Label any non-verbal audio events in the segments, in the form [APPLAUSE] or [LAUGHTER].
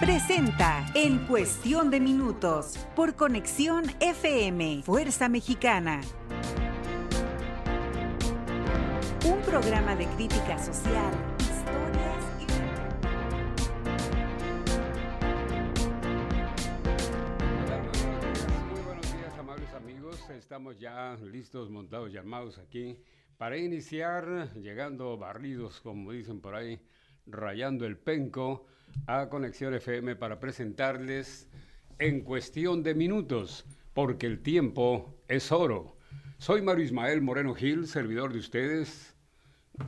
presenta En Cuestión de Minutos por Conexión FM, Fuerza Mexicana. Un programa de crítica social, historias y... Muy buenos días, amables amigos. Estamos ya listos, montados y armados aquí para iniciar, llegando barridos, como dicen por ahí, rayando el penco a Conexión FM para presentarles en cuestión de minutos, porque el tiempo es oro. Soy Mario Ismael Moreno Gil, servidor de ustedes,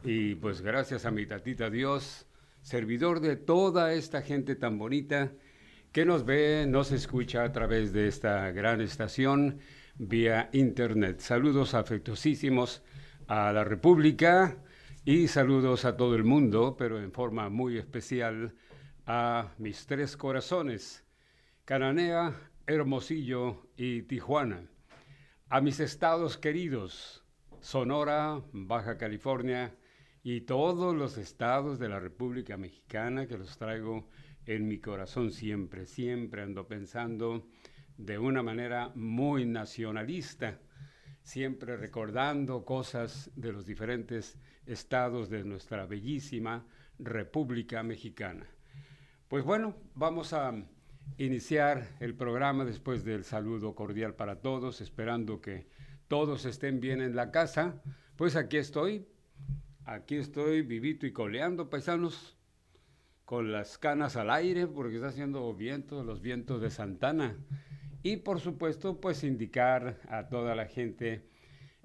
y pues gracias a mi tatita Dios, servidor de toda esta gente tan bonita que nos ve, nos escucha a través de esta gran estación vía internet. Saludos afectuosísimos a la República y saludos a todo el mundo, pero en forma muy especial a mis tres corazones, Cananea, Hermosillo y Tijuana, a mis estados queridos, Sonora, Baja California y todos los estados de la República Mexicana que los traigo en mi corazón siempre, siempre ando pensando de una manera muy nacionalista, siempre recordando cosas de los diferentes estados de nuestra bellísima República Mexicana. Pues bueno, vamos a iniciar el programa después del saludo cordial para todos, esperando que todos estén bien en la casa. Pues aquí estoy, aquí estoy vivito y coleando, paisanos, con las canas al aire, porque está haciendo viento, los vientos de Santana. Y por supuesto, pues indicar a toda la gente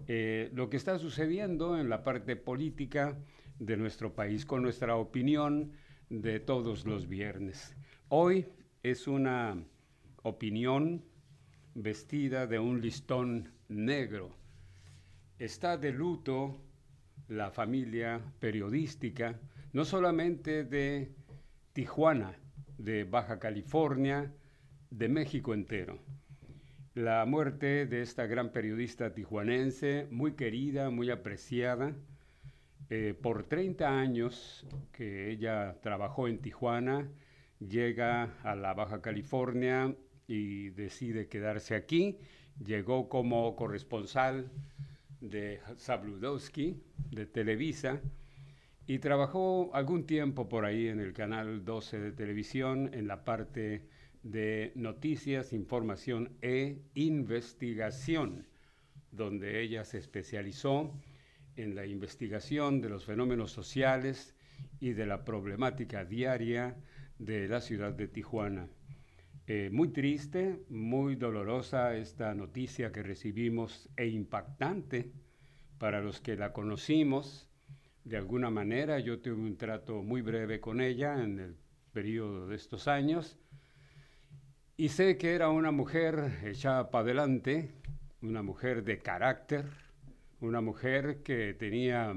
eh, lo que está sucediendo en la parte política de nuestro país, con nuestra opinión de todos los viernes. Hoy es una opinión vestida de un listón negro. Está de luto la familia periodística, no solamente de Tijuana, de Baja California, de México entero. La muerte de esta gran periodista tijuanense, muy querida, muy apreciada, eh, por 30 años que ella trabajó en Tijuana, llega a la Baja California y decide quedarse aquí. Llegó como corresponsal de Zabludowski, de Televisa, y trabajó algún tiempo por ahí en el canal 12 de televisión en la parte de noticias, información e investigación, donde ella se especializó en la investigación de los fenómenos sociales y de la problemática diaria de la ciudad de Tijuana. Eh, muy triste, muy dolorosa esta noticia que recibimos e impactante para los que la conocimos. De alguna manera yo tuve un trato muy breve con ella en el periodo de estos años y sé que era una mujer echada para adelante, una mujer de carácter, una mujer que tenía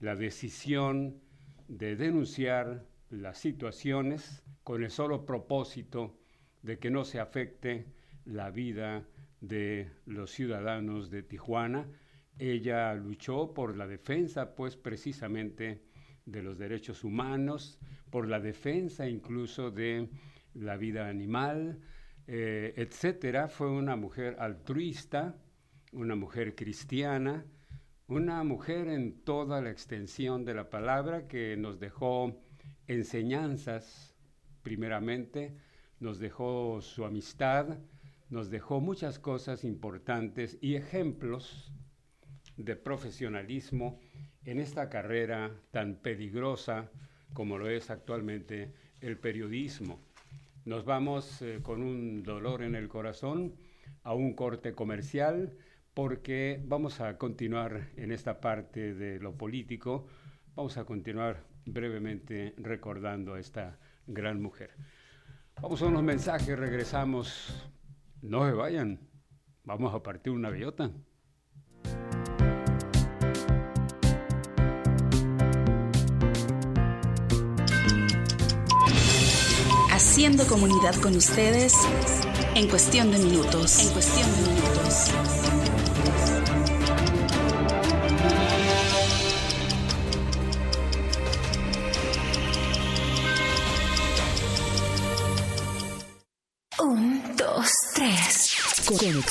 la decisión de denunciar las situaciones con el solo propósito de que no se afecte la vida de los ciudadanos de Tijuana. Ella luchó por la defensa, pues precisamente, de los derechos humanos, por la defensa incluso de la vida animal, eh, etcétera. Fue una mujer altruista, una mujer cristiana, una mujer en toda la extensión de la palabra que nos dejó enseñanzas, primeramente, nos dejó su amistad, nos dejó muchas cosas importantes y ejemplos de profesionalismo en esta carrera tan peligrosa como lo es actualmente el periodismo. Nos vamos eh, con un dolor en el corazón a un corte comercial porque vamos a continuar en esta parte de lo político, vamos a continuar brevemente recordando a esta gran mujer. Vamos a unos mensajes, regresamos. No se vayan, vamos a partir una bellota. Haciendo comunidad con ustedes en cuestión de minutos. En cuestión de minutos.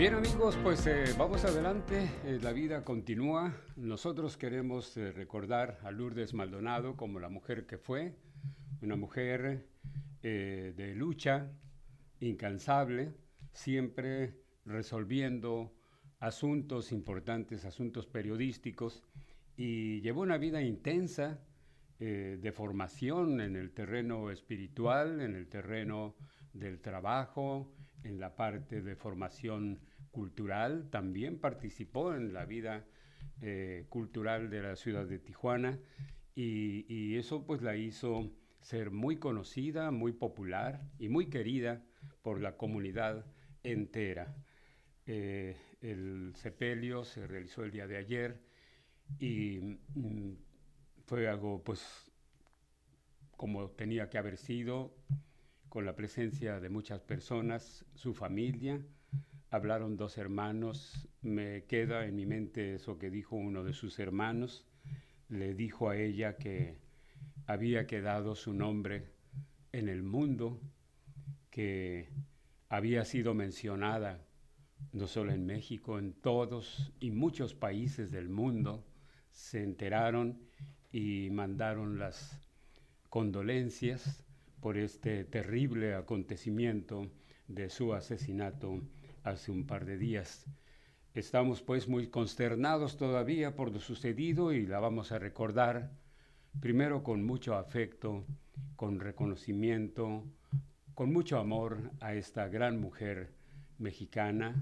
Bien amigos, pues eh, vamos adelante, eh, la vida continúa. Nosotros queremos eh, recordar a Lourdes Maldonado como la mujer que fue, una mujer de lucha incansable, siempre resolviendo asuntos importantes, asuntos periodísticos, y llevó una vida intensa de formación en el terreno espiritual, en el terreno del trabajo, en la parte de formación cultural, también participó en la vida eh, cultural de la ciudad de Tijuana y, eso pues la hizo ser muy conocida, muy popular y muy querida por la comunidad entera. Eh, el sepelio se realizó el día de ayer y mm, fue algo pues como tenía que haber sido, con la presencia de muchas personas, su familia, hablaron dos hermanos, me queda en mi mente eso que dijo uno de sus hermanos, le dijo a ella que había quedado su nombre en el mundo, que había sido mencionada no solo en México, en todos y muchos países del mundo, se enteraron y mandaron las condolencias por este terrible acontecimiento de su asesinato hace un par de días. Estamos pues muy consternados todavía por lo sucedido y la vamos a recordar primero con mucho afecto, con reconocimiento, con mucho amor a esta gran mujer mexicana,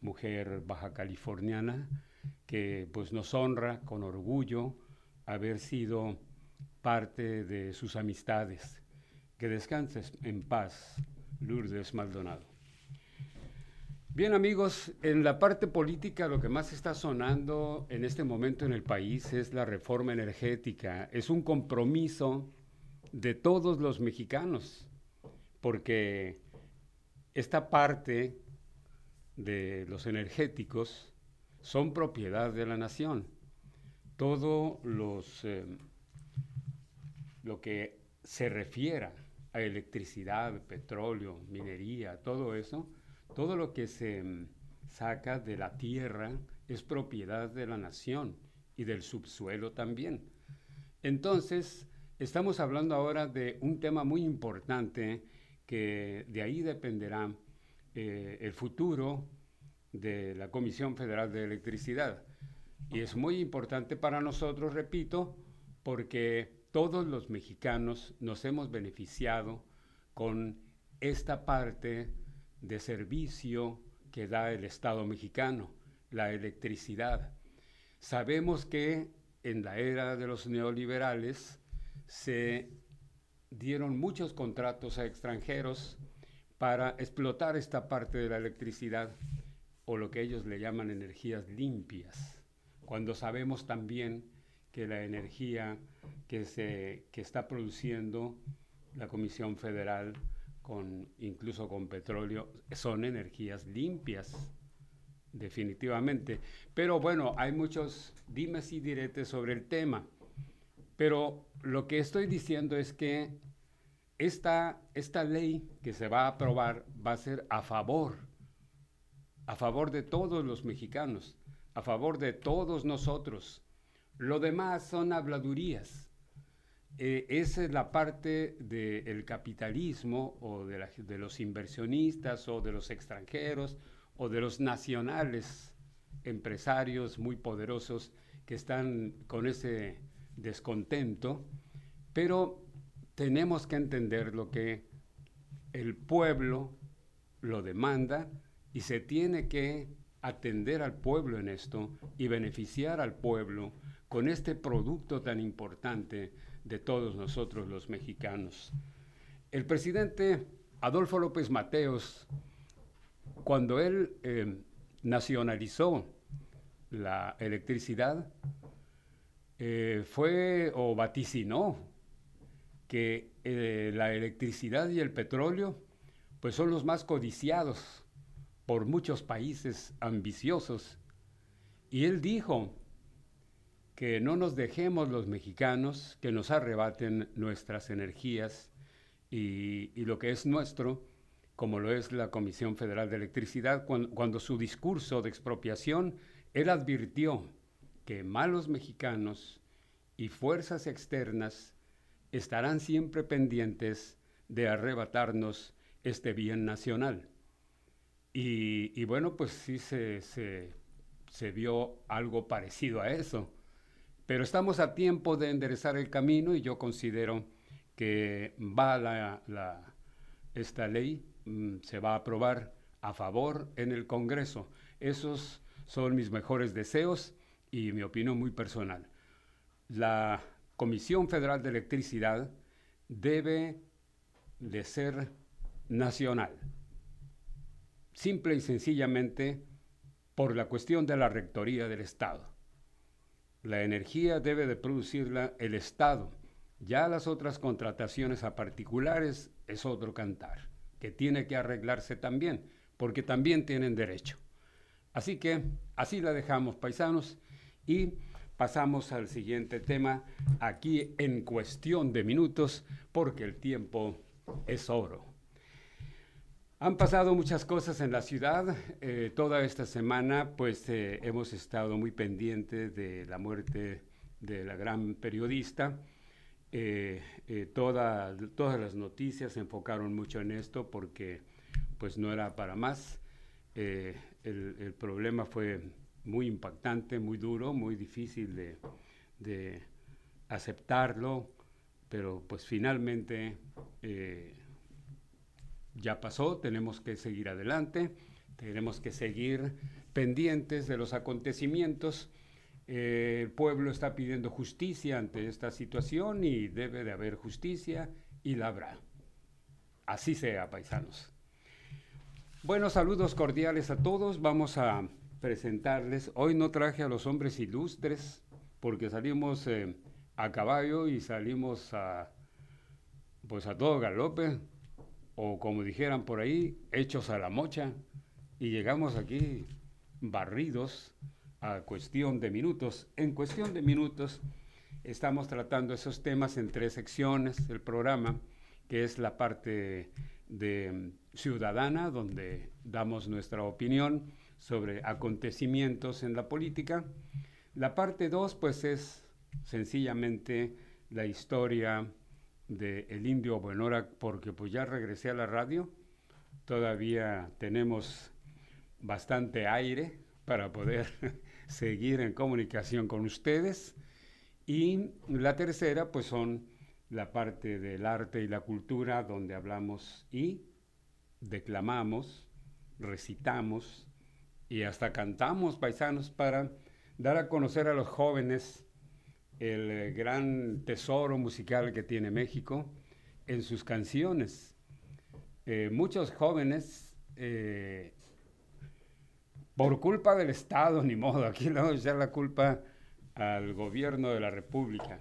mujer baja californiana, que pues nos honra con orgullo haber sido parte de sus amistades. Que descanses en paz, Lourdes Maldonado. Bien amigos, en la parte política lo que más está sonando en este momento en el país es la reforma energética. Es un compromiso de todos los mexicanos, porque esta parte de los energéticos son propiedad de la nación. Todo los, eh, lo que se refiera a electricidad, petróleo, minería, todo eso, todo lo que se mm, saca de la tierra es propiedad de la nación y del subsuelo también. Entonces, estamos hablando ahora de un tema muy importante que de ahí dependerá eh, el futuro de la Comisión Federal de Electricidad. Y es muy importante para nosotros, repito, porque todos los mexicanos nos hemos beneficiado con esta parte de servicio que da el Estado mexicano, la electricidad. Sabemos que en la era de los neoliberales se dieron muchos contratos a extranjeros para explotar esta parte de la electricidad o lo que ellos le llaman energías limpias, cuando sabemos también que la energía que, se, que está produciendo la Comisión Federal con, incluso con petróleo, son energías limpias, definitivamente. Pero bueno, hay muchos dimes y diretes sobre el tema. Pero lo que estoy diciendo es que esta, esta ley que se va a aprobar va a ser a favor, a favor de todos los mexicanos, a favor de todos nosotros. Lo demás son habladurías eh, esa es la parte del capitalismo o de, de, los inversionistas o de los extranjeros o de los nacionales empresarios muy poderosos que están con ese descontento, pero tenemos que entender lo que el pueblo lo demanda y se tiene que atender al pueblo en esto y beneficiar al pueblo con este producto tan importante de todos nosotros los mexicanos. El presidente Adolfo López Mateos, cuando él eh, nacionalizó la electricidad, eh, fue o vaticinó que eh, la electricidad y el petróleo pues son los más codiciados por muchos países ambiciosos. Y él dijo que no nos dejemos los mexicanos que nos arrebaten nuestras energías y, lo que es nuestro, como lo es la Comisión Federal de Electricidad, cuando su discurso de expropiación, él advirtió que malos mexicanos y fuerzas externas estarán siempre pendientes de arrebatarnos este bien nacional. Y, bueno, pues sí se, se, vio algo parecido a eso. Pero estamos a tiempo de enderezar el camino y yo considero que va la, esta ley, mm, se va a aprobar a favor en el Congreso. Esos son mis mejores deseos y mi opinión muy personal. La Comisión Federal de Electricidad debe de ser nacional, simple y sencillamente por la cuestión de la rectoría del Estado. La energía debe de producirla el Estado. Ya las otras contrataciones a particulares es otro cantar, que tiene que arreglarse también, porque también tienen derecho. Así que así la dejamos, paisanos. Y pasamos al siguiente tema aquí en cuestión de minutos porque el tiempo es oro. Han pasado muchas cosas en la ciudad. Eh, toda esta semana pues eh, hemos estado muy pendientes de la muerte de la gran periodista. Eh, todas las noticias se enfocaron mucho en esto porque pues no era para más. el problema fue muy impactante, muy duro, muy difícil de, aceptarlo, pero pues finalmente ya pasó, tenemos que seguir adelante, tenemos que seguir pendientes de los acontecimientos. Eh, el pueblo está pidiendo justicia ante esta situación y debe de haber justicia y la habrá. Así sea, paisanos. Buenos saludos cordiales a todos. Vamos a presentarles. Hoy no traje a los hombres ilustres porque salimos eh, a caballo y salimos a pues a todo galope o como dijeran por ahí, hechos a la mocha y llegamos aquí barridos a cuestión de minutos. En cuestión de minutos estamos tratando esos temas en tres secciones del programa, que es la parte de ciudadana, donde damos nuestra opinión, sobre acontecimientos en la política. La parte 2 pues es sencillamente la historia del el indio Buenora porque pues ya regresé a la radio, todavía tenemos bastante aire para poder [LAUGHS] seguir en comunicación con ustedes. Y la tercera pues son la parte del arte y la cultura donde hablamos y declamamos, recitamos, y hasta cantamos paisanos para dar a conocer a los jóvenes el eh, gran tesoro musical que tiene México en sus canciones. Eh, muchos jóvenes, eh, por culpa del Estado, [LAUGHS] ni modo, aquí le vamos a echar la culpa al gobierno de la República.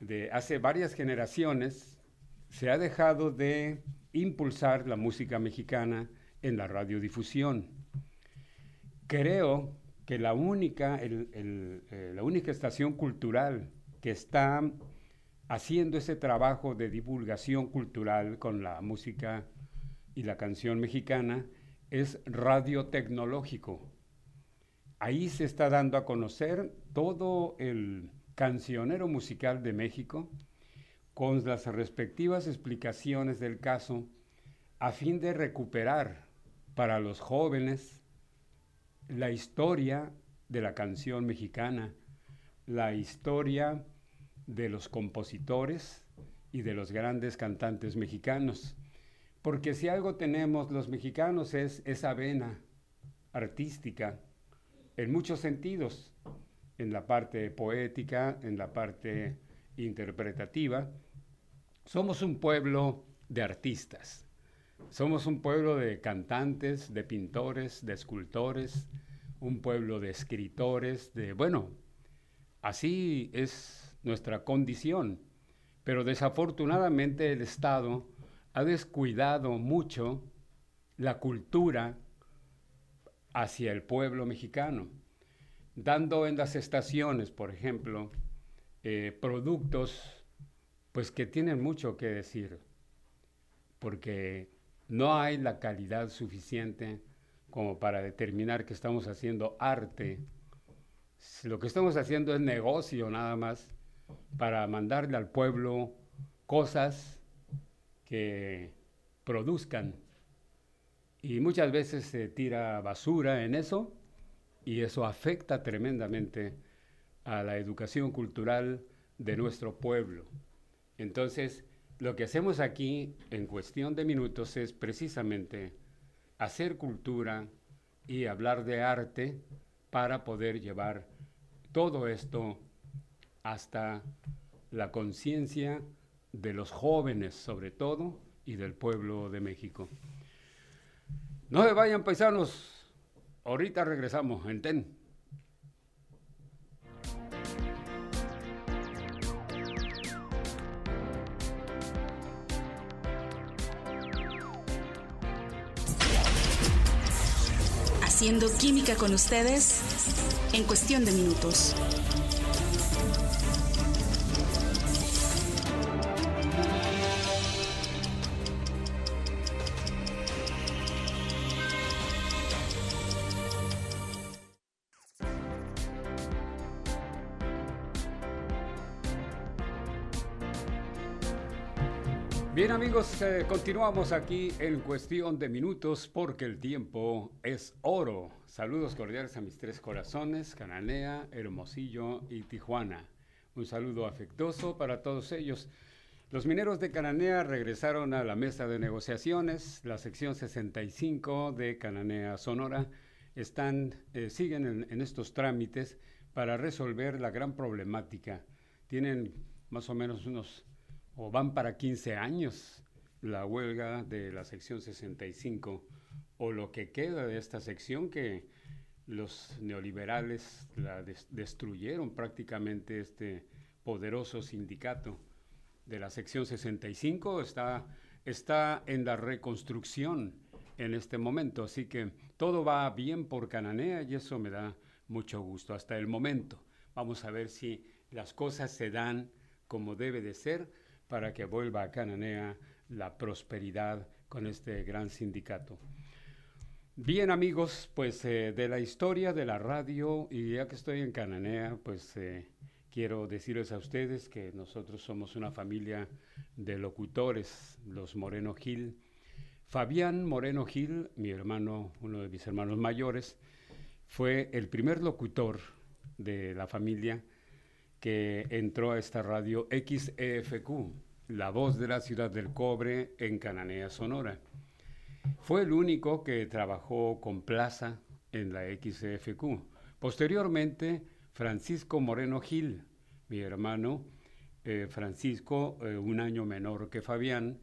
De hace varias generaciones se ha dejado de impulsar la música mexicana en la radiodifusión creo que la única, eh, la única estación cultural que está haciendo ese trabajo de divulgación cultural con la música y la canción mexicana es Radio Tecnológico. Ahí se está dando a conocer todo el cancionero musical de México con las respectivas explicaciones del caso a fin de recuperar para los jóvenes la historia de la canción mexicana, la historia de los compositores y de los grandes cantantes mexicanos. Porque si algo tenemos los mexicanos es esa vena artística, en muchos sentidos, en la parte poética, en la parte interpretativa. Somos un pueblo de artistas. Somos un pueblo de cantantes, de pintores, de escultores, un pueblo de escritores, de, bueno, así es nuestra condición. Pero desafortunadamente el Estado ha descuidado mucho la cultura hacia el pueblo mexicano, dando en las estaciones, por ejemplo, eh, productos pues que tienen mucho que decir, porque no hay la calidad suficiente como para determinar que estamos haciendo arte. Lo que estamos haciendo es negocio nada más para mandarle al pueblo cosas que produzcan. Y muchas veces se tira basura en eso y eso afecta tremendamente a la educación cultural de nuestro pueblo. Entonces, lo que hacemos aquí en cuestión de minutos es precisamente hacer cultura y hablar de arte para poder llevar todo esto hasta la conciencia de los jóvenes sobre todo y del pueblo de México. No se vayan paisanos, ahorita regresamos en TEN. Haciendo química con ustedes en cuestión de minutos. Amigos, eh, continuamos aquí en cuestión de minutos porque el tiempo es oro. Saludos cordiales a mis tres corazones, Cananea, Hermosillo y Tijuana. Un saludo afectuoso para todos ellos. Los mineros de Cananea regresaron a la mesa de negociaciones. La sección 65 de Cananea Sonora están, eh, siguen en, en estos trámites para resolver la gran problemática. Tienen más o menos unos o van para 15 años la huelga de la sección 65 o lo que queda de esta sección que los neoliberales la destruyeron prácticamente este poderoso sindicato de la sección 65 está, está en la reconstrucción en este momento, así que todo va bien por Cananea y eso me da mucho gusto hasta el momento. Vamos a ver si las cosas se dan como debe de ser para que vuelva a Cananea la prosperidad con este gran sindicato. Bien amigos, pues eh, de la historia de la radio, y ya que estoy en Cananea, pues eh, quiero decirles a ustedes que nosotros somos una familia de locutores, los Moreno Gil. Fabián Moreno Gil, mi hermano, uno de mis hermanos mayores, fue el primer locutor de la familia que entró a esta radio XEFQ, la voz de la ciudad del cobre en Cananea, Sonora. Fue el único que trabajó con Plaza en la XEFQ. Posteriormente, Francisco Moreno Gil, mi hermano eh, Francisco, eh, un año menor que Fabián,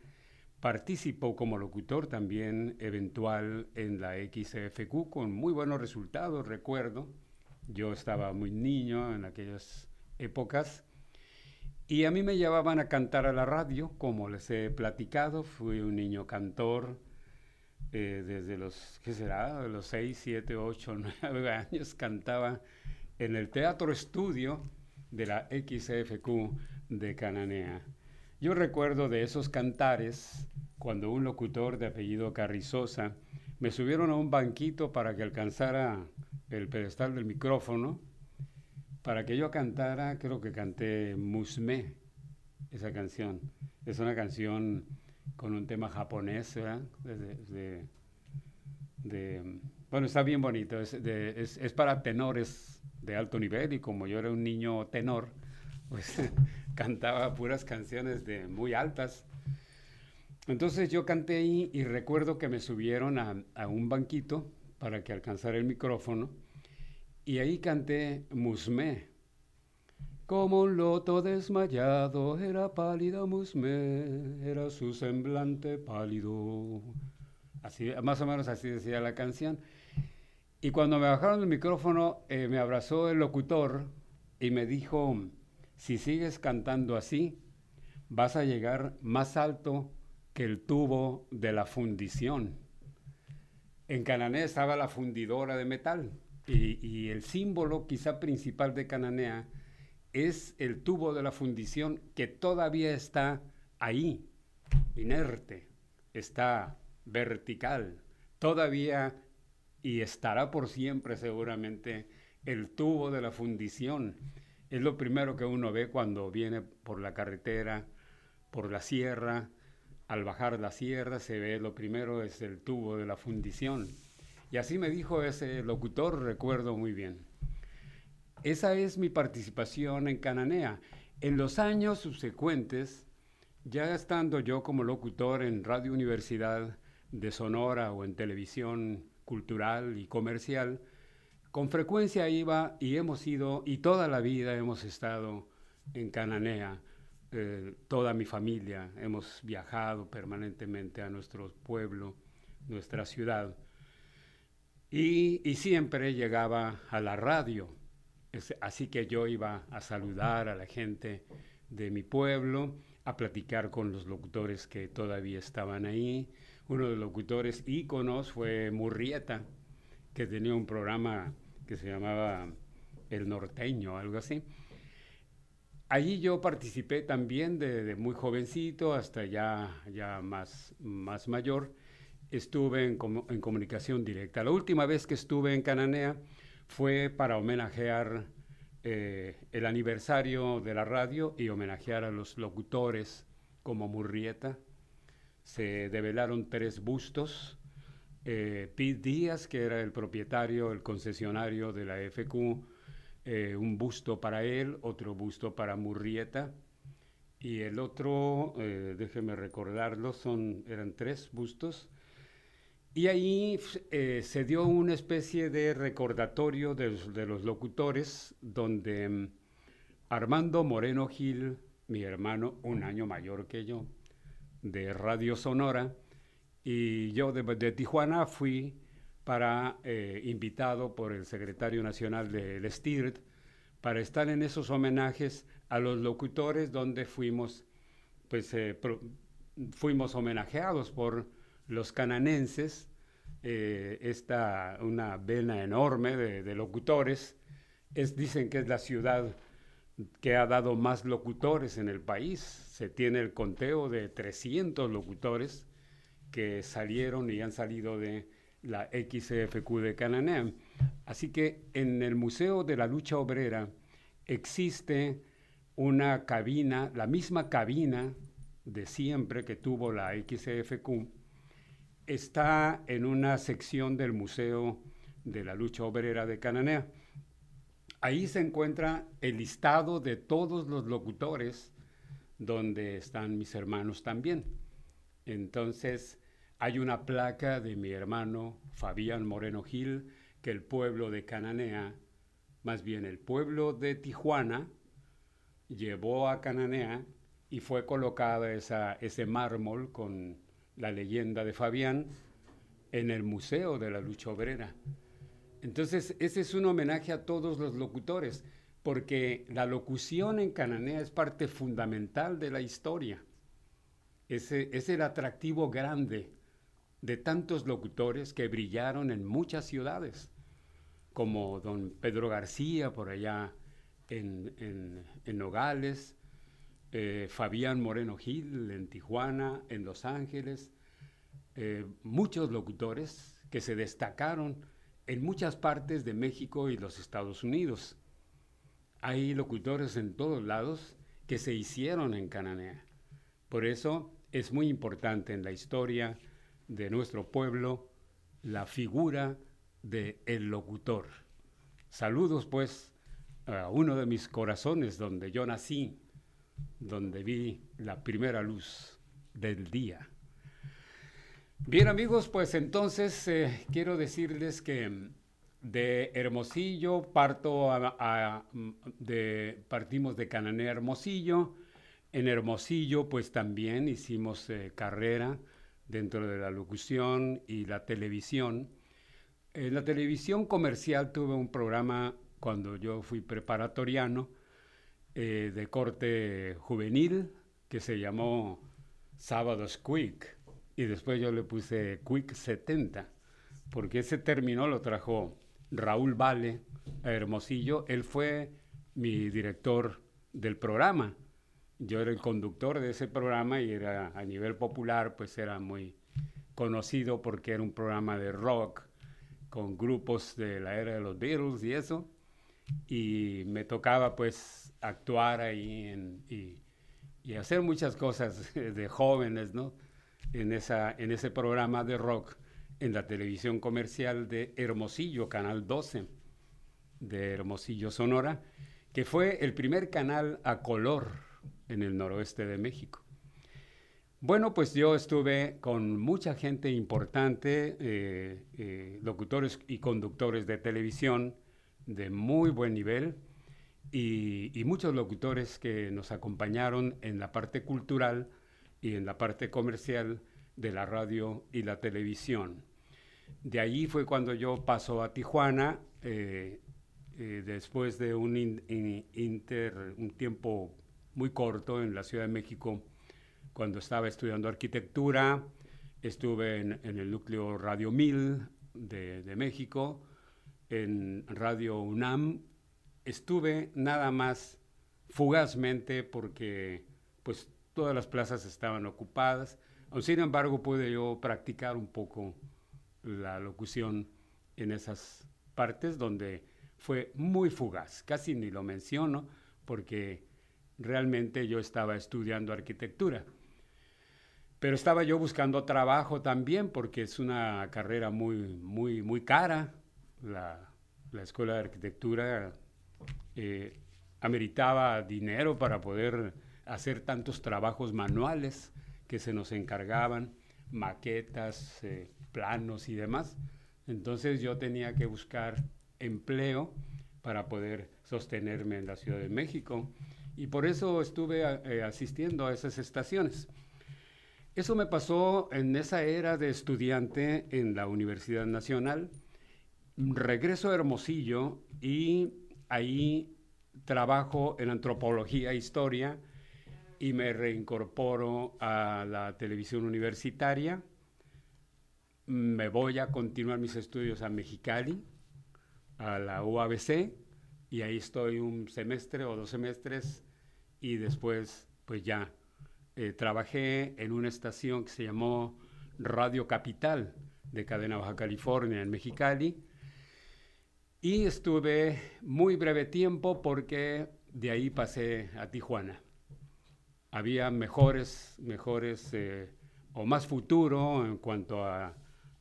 participó como locutor también eventual en la XFQ con muy buenos resultados, recuerdo. Yo estaba muy niño en aquellas épocas. Y a mí me llevaban a cantar a la radio, como les he platicado. Fui un niño cantor eh, desde los, ¿qué será? los 6, 7, 8, 9 años. Cantaba en el Teatro Estudio de la XFQ de Cananea. Yo recuerdo de esos cantares cuando un locutor de apellido Carrizosa me subieron a un banquito para que alcanzara el pedestal del micrófono para que yo cantara, creo que canté Musme, esa canción. Es una canción con un tema japonés, ¿verdad? bueno, está bien bonito, es, para tenores de alto nivel y como yo era un niño tenor, pues [LAUGHS] cantaba puras canciones de muy altas. Entonces yo canté y recuerdo que me subieron a, a un banquito para que alcanzara el micrófono Y ahí canté Musmé. Como un loto desmayado, era pálida Musmé, era su semblante pálido. Así, más o menos así decía la canción. Y cuando me bajaron el micrófono, eh, me abrazó el locutor y me dijo, si sigues cantando así, vas a llegar más alto que el tubo de la fundición. En Cananea estaba la fundidora de metal y, el símbolo quizá principal de Cananea es el tubo de la fundición que todavía está ahí, inerte, está vertical, todavía y estará por siempre seguramente el tubo de la fundición. Es lo primero que uno ve cuando viene por la carretera, por la sierra, al bajar la sierra se ve lo primero es el tubo de la fundición. Y así me dijo ese locutor, recuerdo muy bien. Esa es mi participación en Cananea. En los años subsecuentes, ya estando yo como locutor en Radio Universidad de Sonora o en televisión cultural y comercial, con frecuencia iba y hemos ido, y toda la vida hemos estado en Cananea eh, toda mi familia hemos viajado permanentemente a nuestro pueblo, nuestra ciudad. Y, siempre llegaba a la radio. así que yo iba a saludar a la gente de mi pueblo, a platicar con los locutores que todavía estaban ahí. Uno de los locutores íconos fue Murrieta, que tenía un programa que se llamaba El Norteño, algo así. Allí yo participé también de, muy jovencito hasta ya, ya más, más mayor. Estuve en, comunicación directa. La última vez que estuve en Cananea fue para homenajear eh, el aniversario de la radio y homenajear a los locutores como Murrieta. Se develaron tres bustos. Eh, Pete Díaz, que era el propietario, el concesionario de la FQ, eh, un busto para él, otro busto para Murrieta y el otro, eh, déjeme recordarlo, son, eran tres bustos. Y ahí eh, se dio una especie de recordatorio de, de los locutores donde mm, Armando Moreno Gil, mi hermano, un año mayor que yo, de Radio Sonora, y yo de, de Tijuana fui para, eh, invitado por el secretario nacional del STIRT, para estar en esos homenajes a los locutores donde fuimos, pues, eh, fuimos homenajeados por los cananenses, eh, esta, una vena enorme de, locutores, es, dicen que es la ciudad que ha dado más locutores en el país. Se tiene el conteo de 300 locutores que salieron y han salido de la XFQ de Cananea. Así que en el Museo de la Lucha Obrera existe una cabina, la misma cabina de siempre que tuvo la XFQ, está en una sección del Museo de la Lucha Obrera de Cananea. Ahí se encuentra el listado de todos los locutores donde están mis hermanos también. Entonces, hay una placa de mi hermano Fabián Moreno Gil que el pueblo de Cananea, más bien el pueblo de Tijuana, llevó a Cananea y fue colocada ese mármol con la leyenda de Fabián en el Museo de la Lucha Obrera. Entonces, ese es un homenaje a todos los locutores, porque la locución en Cananea es parte fundamental de la historia. Ese es el atractivo grande de tantos locutores que brillaron en muchas ciudades, como don Pedro García por allá en, Nogales, eh, Fabián Moreno Gil en Tijuana, en Los Ángeles, eh, muchos locutores que se destacaron en muchas partes de México y los Estados Unidos. Hay locutores en todos lados que se hicieron en Cananea. Por eso es muy importante en la historia de nuestro pueblo la figura de locutor. Saludos pues a uno de mis corazones donde yo nací, donde vi la primera luz del día. Bien amigos, pues entonces eh, quiero decirles que de Hermosillo parto de, partimos de Cananea Hermosillo. En Hermosillo pues también hicimos eh, carrera dentro de la locución y la televisión. En la televisión comercial tuve un programa cuando yo fui preparatoriano eh, de corte juvenil que se llamó Sábados Quick y después yo le puse Quick 70 porque ese término lo trajo Raúl Vale a Hermosillo. Él fue mi director del programa. Yo era el conductor de ese programa y era a nivel popular, pues era muy conocido porque era un programa de rock con grupos de la era de los Beatles y eso. Y me tocaba pues actuar ahí y, y, hacer muchas cosas [LAUGHS] de jóvenes, ¿no? En, esa, en ese programa de rock en la televisión comercial de Hermosillo, Canal 12 de Hermosillo, Sonora, que fue el primer canal a color en el noroeste de México. Bueno, pues yo estuve con mucha gente importante, eh, eh, locutores y conductores de televisión de muy buen nivel y, y, muchos locutores que nos acompañaron en la parte cultural y en la parte comercial de la radio y la televisión. De allí fue cuando yo paso a Tijuana, eh, eh, después de un, inter, un tiempo muy corto en la Ciudad de México, cuando estaba estudiando arquitectura, estuve en, el núcleo Radio 1000 de, de, México, en Radio UNAM, estuve nada más fugazmente porque pues todas las plazas estaban ocupadas, sin embargo pude yo practicar un poco la locución en esas partes donde fue muy fugaz. Casi ni lo menciono porque realmente yo estaba estudiando arquitectura. Pero estaba yo buscando trabajo también porque es una carrera muy, muy, muy cara. La, escuela de arquitectura eh, ameritaba dinero para poder hacer tantos trabajos manuales que se nos encargaban, maquetas, eh, planos y demás. Entonces yo tenía que buscar empleo para poder sostenerme en la Ciudad de México y por eso estuve eh, asistiendo a esas estaciones. Eso me pasó en esa era de estudiante en la Universidad Nacional. Regreso a Hermosillo y ahí trabajo en antropología e historia y me reincorporo a la televisión universitaria. Me voy a continuar mis estudios a Mexicali, a la UABC, y ahí estoy un semestre o dos semestres, y después, pues ya, eh, trabajé en una estación que se llamó Radio Capital de Cadena Baja California en Mexicali, y estuve muy breve tiempo porque de ahí pasé a Tijuana. Había mejores, mejores eh, o más futuro en cuanto a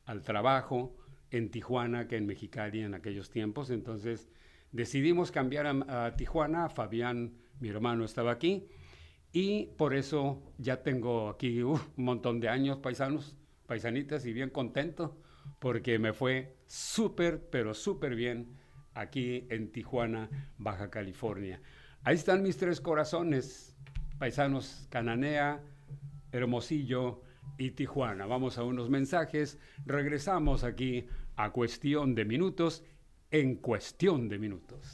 al trabajo en Tijuana que en Mexicali en aquellos tiempos. Entonces decidimos cambiar a, Tijuana. Fabián, mi hermano, estaba aquí. Y por eso ya tengo aquí un montón de años paisanos, paisanitas y bien contento porque me fue súper, pero súper bien aquí en Tijuana, Baja California. Ahí están mis tres corazones, paisanos Cananea, Hermosillo y Tijuana. Vamos a unos mensajes, regresamos aquí a cuestión de minutos en cuestión de minutos.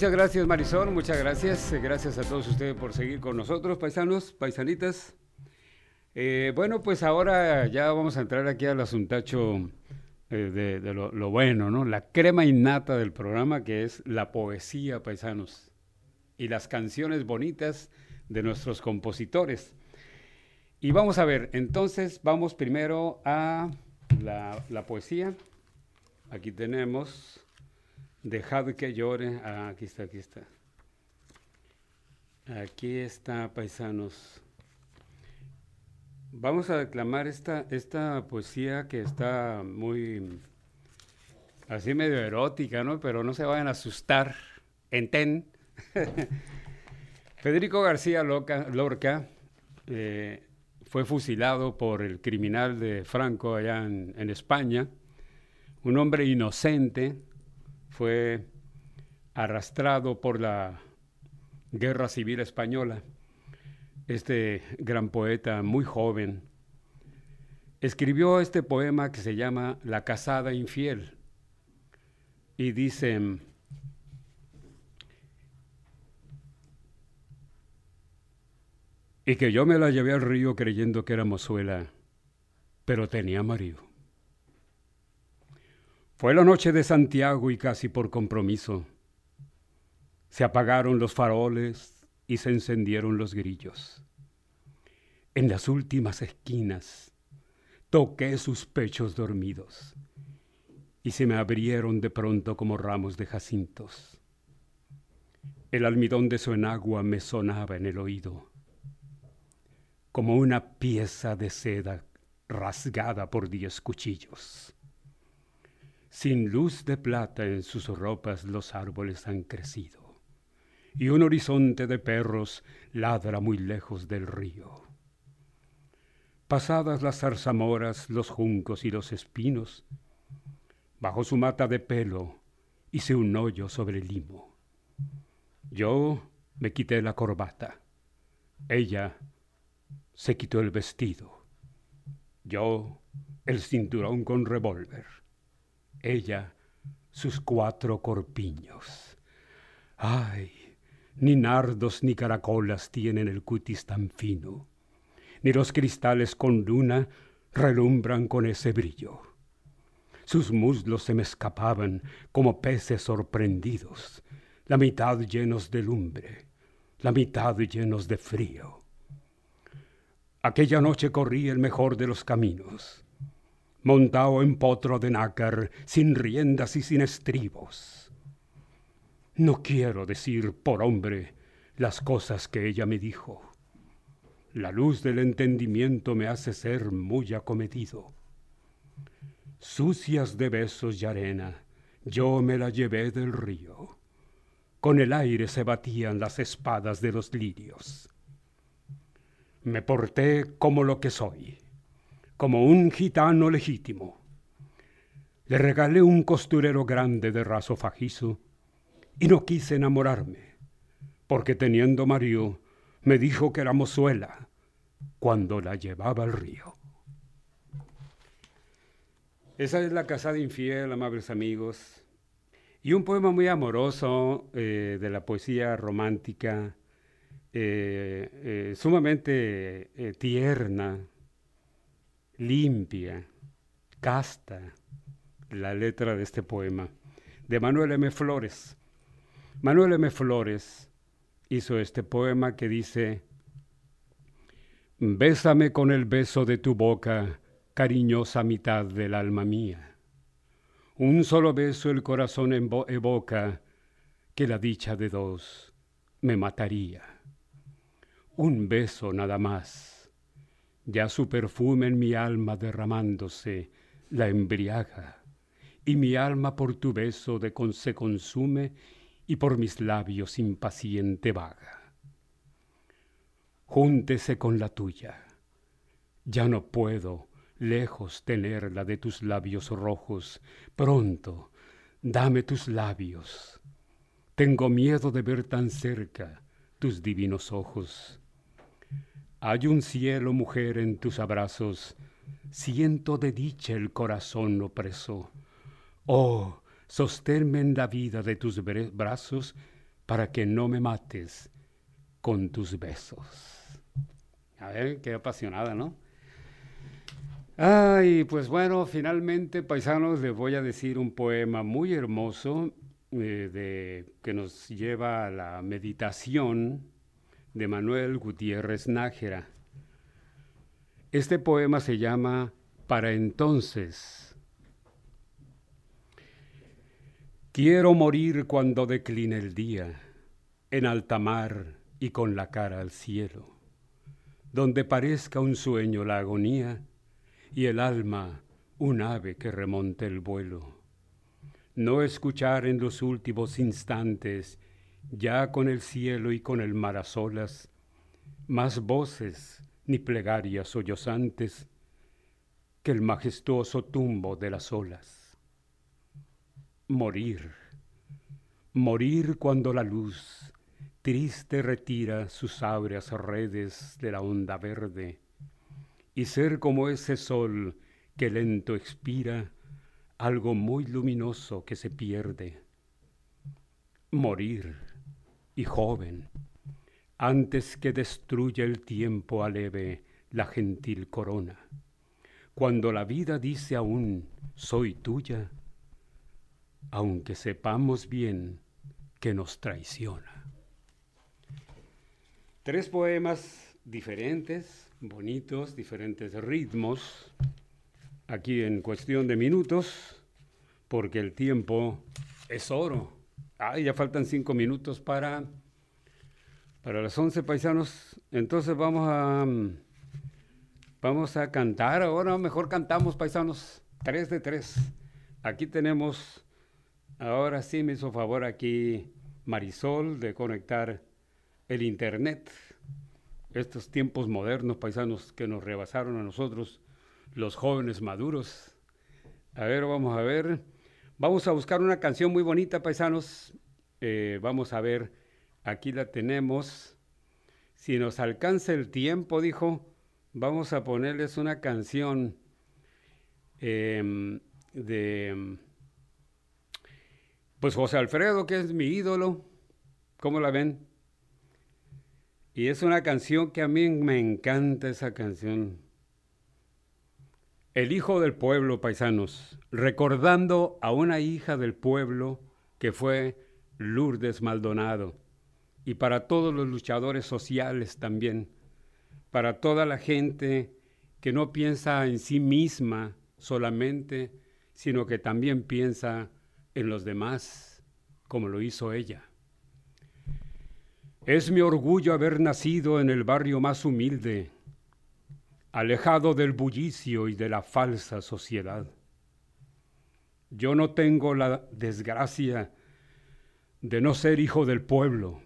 Muchas gracias Marisol, muchas gracias. Gracias a todos ustedes por seguir con nosotros, paisanos, paisanitas. Eh, bueno, pues ahora ya vamos a entrar aquí al asuntacho eh, de, lo, bueno, ¿no? La crema innata del programa que es la poesía, paisanos, y las canciones bonitas de nuestros compositores. Y vamos a ver, entonces vamos primero a la poesía. Aquí tenemos Dejad que llore. Ah, aquí está, aquí está. Aquí está, paisanos. Vamos a declamar esta, esta poesía que está muy, así medio erótica, ¿no? Pero no se vayan a asustar. Enten. [LAUGHS] Federico García Lorca eh, fue fusilado por el criminal de Franco allá en, en España, un hombre inocente, fue arrastrado por la guerra civil española. Este gran poeta, muy joven, escribió este poema que se llama La casada infiel y dice, y que yo me la llevé al río creyendo que era mozuela, pero tenía marido. Fue la noche de Santiago y casi por compromiso. Se apagaron los faroles y se encendieron los grillos. En las últimas esquinas toqué sus pechos dormidos y se me abrieron de pronto como ramos de jacintos. El almidón de su enagua me sonaba en el oído, como una pieza de seda rasgada por diez cuchillos. Sin luz de plata en sus ropas los árboles han crecido, y un horizonte de perros ladra muy lejos del río. Pasadas las zarzamoras, los juncos y los espinos, bajo su mata de pelo hice un hoyo sobre el limo. Yo me quité la corbata, ella se quitó el vestido, yo el cinturón con revólver ella sus cuatro corpiños. Ay, ni nardos ni caracolas tienen el cutis tan fino, ni los cristales con luna relumbran con ese brillo. Sus muslos se me escapaban como peces sorprendidos, la mitad llenos de lumbre, la mitad llenos de frío. Aquella noche corrí el mejor de los caminos montado en potro de nácar, sin riendas y sin estribos. No quiero decir por hombre las cosas que ella me dijo. La luz del entendimiento me hace ser muy acometido. Sucias de besos y arena, yo me la llevé del río. Con el aire se batían las espadas de los lirios. Me porté como lo que soy como un gitano legítimo. Le regalé un costurero grande de raso fajizo y no quise enamorarme, porque teniendo marido me dijo que era mozuela cuando la llevaba al río. Esa es la casada infiel, amables amigos, y un poema muy amoroso eh, de la poesía romántica, eh, eh, sumamente tierna, limpia, casta, la letra de este poema, de Manuel M. Flores. Manuel M. Flores hizo este poema que dice, Bésame con el beso de tu boca, cariñosa mitad del alma mía. Un solo beso el corazón evoca, que la dicha de dos me mataría. Un beso nada más ya su perfume en mi alma derramándose la embriaga, y mi alma por tu beso de con se consume y por mis labios impaciente vaga. Júntese con la tuya, ya no puedo lejos tenerla de tus labios rojos, pronto, dame tus labios. Tengo miedo de ver tan cerca tus divinos ojos hay un cielo, mujer, en tus abrazos, siento de dicha el corazón opreso. Oh, sosténme en la vida de tus brazos para que no me mates con tus besos. A ver, qué apasionada, ¿no? Ay, pues bueno, finalmente, paisanos, les voy a decir un poema muy hermoso eh, de, que nos lleva a la meditación de Manuel Gutiérrez Nájera. Este poema se llama Para entonces. Quiero morir cuando decline el día, en alta mar y con la cara al cielo, donde parezca un sueño la agonía y el alma un ave que remonte el vuelo. No escuchar en los últimos instantes, ya con el cielo y con el mar a solas, más voces ni plegarias sollozantes que el majestuoso tumbo de las olas. Morir, morir cuando la luz triste retira sus áureas redes de la onda verde, y ser como ese sol que lento expira, algo muy luminoso que se pierde. Morir, y joven, antes que destruya el tiempo aleve la gentil corona. Cuando la vida dice aún, soy tuya, aunque sepamos bien que nos traiciona. Tres poemas diferentes, bonitos, diferentes ritmos, aquí en cuestión de minutos, porque el tiempo es oro. Ay, ya faltan cinco minutos para, para las once paisanos. Entonces vamos a, vamos a cantar ahora, mejor cantamos paisanos, tres de tres. Aquí tenemos, ahora sí me hizo favor aquí Marisol de conectar el internet estos tiempos modernos, paisanos, que nos rebasaron a nosotros, los jóvenes maduros. A ver, vamos a ver. Vamos a buscar una canción muy bonita, paisanos. Eh, vamos a ver, aquí la tenemos. Si nos alcanza el tiempo, dijo, vamos a ponerles una canción em, de, pues José Alfredo, que es mi ídolo. ¿Cómo la ven? Y es una canción que a mí me encanta esa canción. El hijo del pueblo, paisanos, recordando a una hija del pueblo que fue Lourdes Maldonado. Y para todos los luchadores sociales también, para toda la gente que no piensa en sí misma solamente, sino que también piensa en los demás, como lo hizo ella. Es mi orgullo haber nacido en el barrio más humilde, alejado del bullicio y de la falsa sociedad. Yo no tengo la desgracia de no ser hijo del pueblo.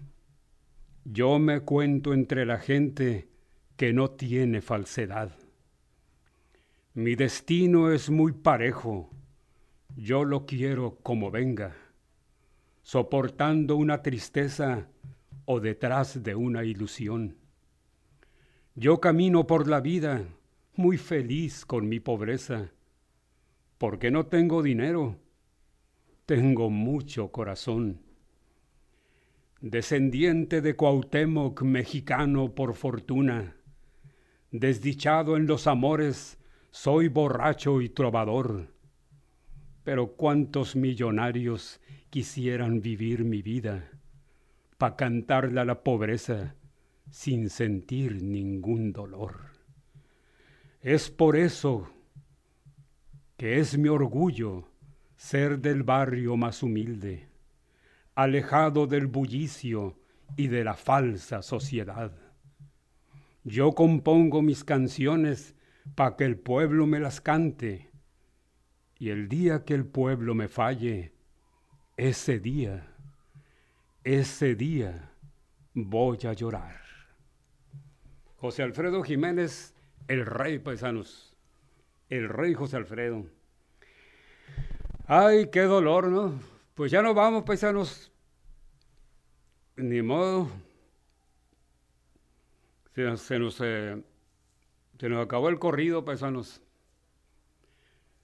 Yo me cuento entre la gente que no tiene falsedad. Mi destino es muy parejo. Yo lo quiero como venga, soportando una tristeza o detrás de una ilusión. Yo camino por la vida muy feliz con mi pobreza, porque no tengo dinero, tengo mucho corazón. Descendiente de Cuauhtémoc, mexicano por fortuna, desdichado en los amores, soy borracho y trovador. Pero cuántos millonarios quisieran vivir mi vida para cantarle a la pobreza sin sentir ningún dolor. Es por eso que es mi orgullo ser del barrio más humilde, alejado del bullicio y de la falsa sociedad. Yo compongo mis canciones para que el pueblo me las cante, y el día que el pueblo me falle, ese día ese día voy a llorar. José Alfredo Jiménez, el rey paisanos, el rey José Alfredo. Ay, qué dolor, ¿no? Pues ya no vamos, paisanos. Ni modo. Se, nos, se nos eh, acabó el corrido, paisanos.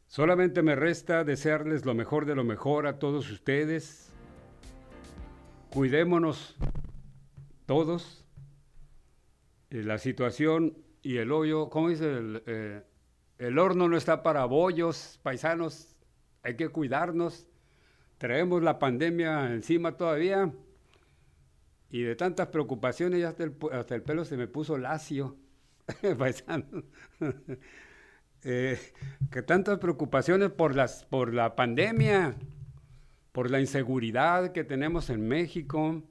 Solamente me resta desearles lo mejor de lo mejor a todos ustedes cuidémonos todos. Eh, la situación y el hoyo, ¿cómo dice? El, eh, el horno no está para bollos, paisanos, hay que cuidarnos. Traemos la pandemia encima todavía y de tantas preocupaciones hasta el, hasta el pelo se me puso lacio, [LAUGHS] paisano. [LAUGHS] Eh, que tantas preocupaciones por, las, por la pandemia, por la inseguridad que tenemos en México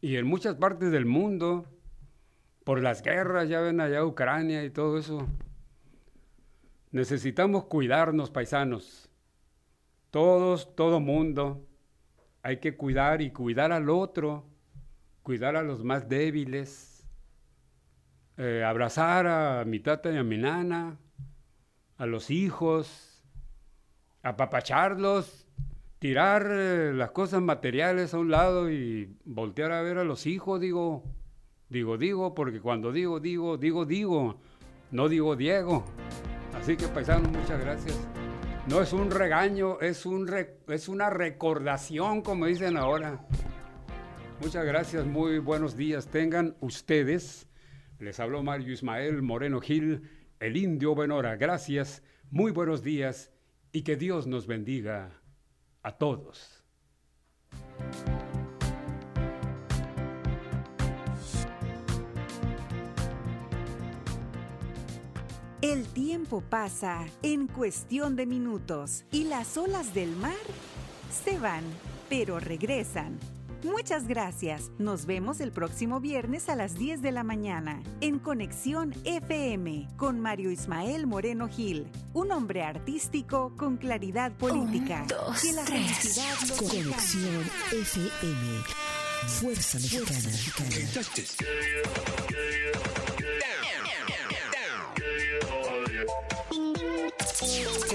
y en muchas partes del mundo, por las guerras, ya ven allá Ucrania y todo eso. Necesitamos cuidarnos, paisanos. Todos, todo mundo. Hay que cuidar y cuidar al otro, cuidar a los más débiles, eh, abrazar a mi tata y a mi nana, a los hijos, apapacharlos, tirar eh, las cosas materiales a un lado y voltear a ver a los hijos, digo, digo, digo, porque cuando digo, digo, digo, digo, no digo Diego. Así que paisanos, muchas gracias. No es un regaño, es, un es una recordación, como dicen ahora. Muchas gracias, muy buenos días tengan ustedes. Les habló Mario Ismael Moreno Gil el indio Benora. Gracias, muy buenos días y que Dios nos bendiga a todos. El tiempo pasa en cuestión de minutos y las olas del mar se van, pero regresan Muchas gracias. Nos vemos el próximo viernes a las 10 de la mañana en Conexión FM con Mario Ismael Moreno Gil, un hombre artístico con claridad política. que la felicidad Conexión FM. Fuerza Mexicana.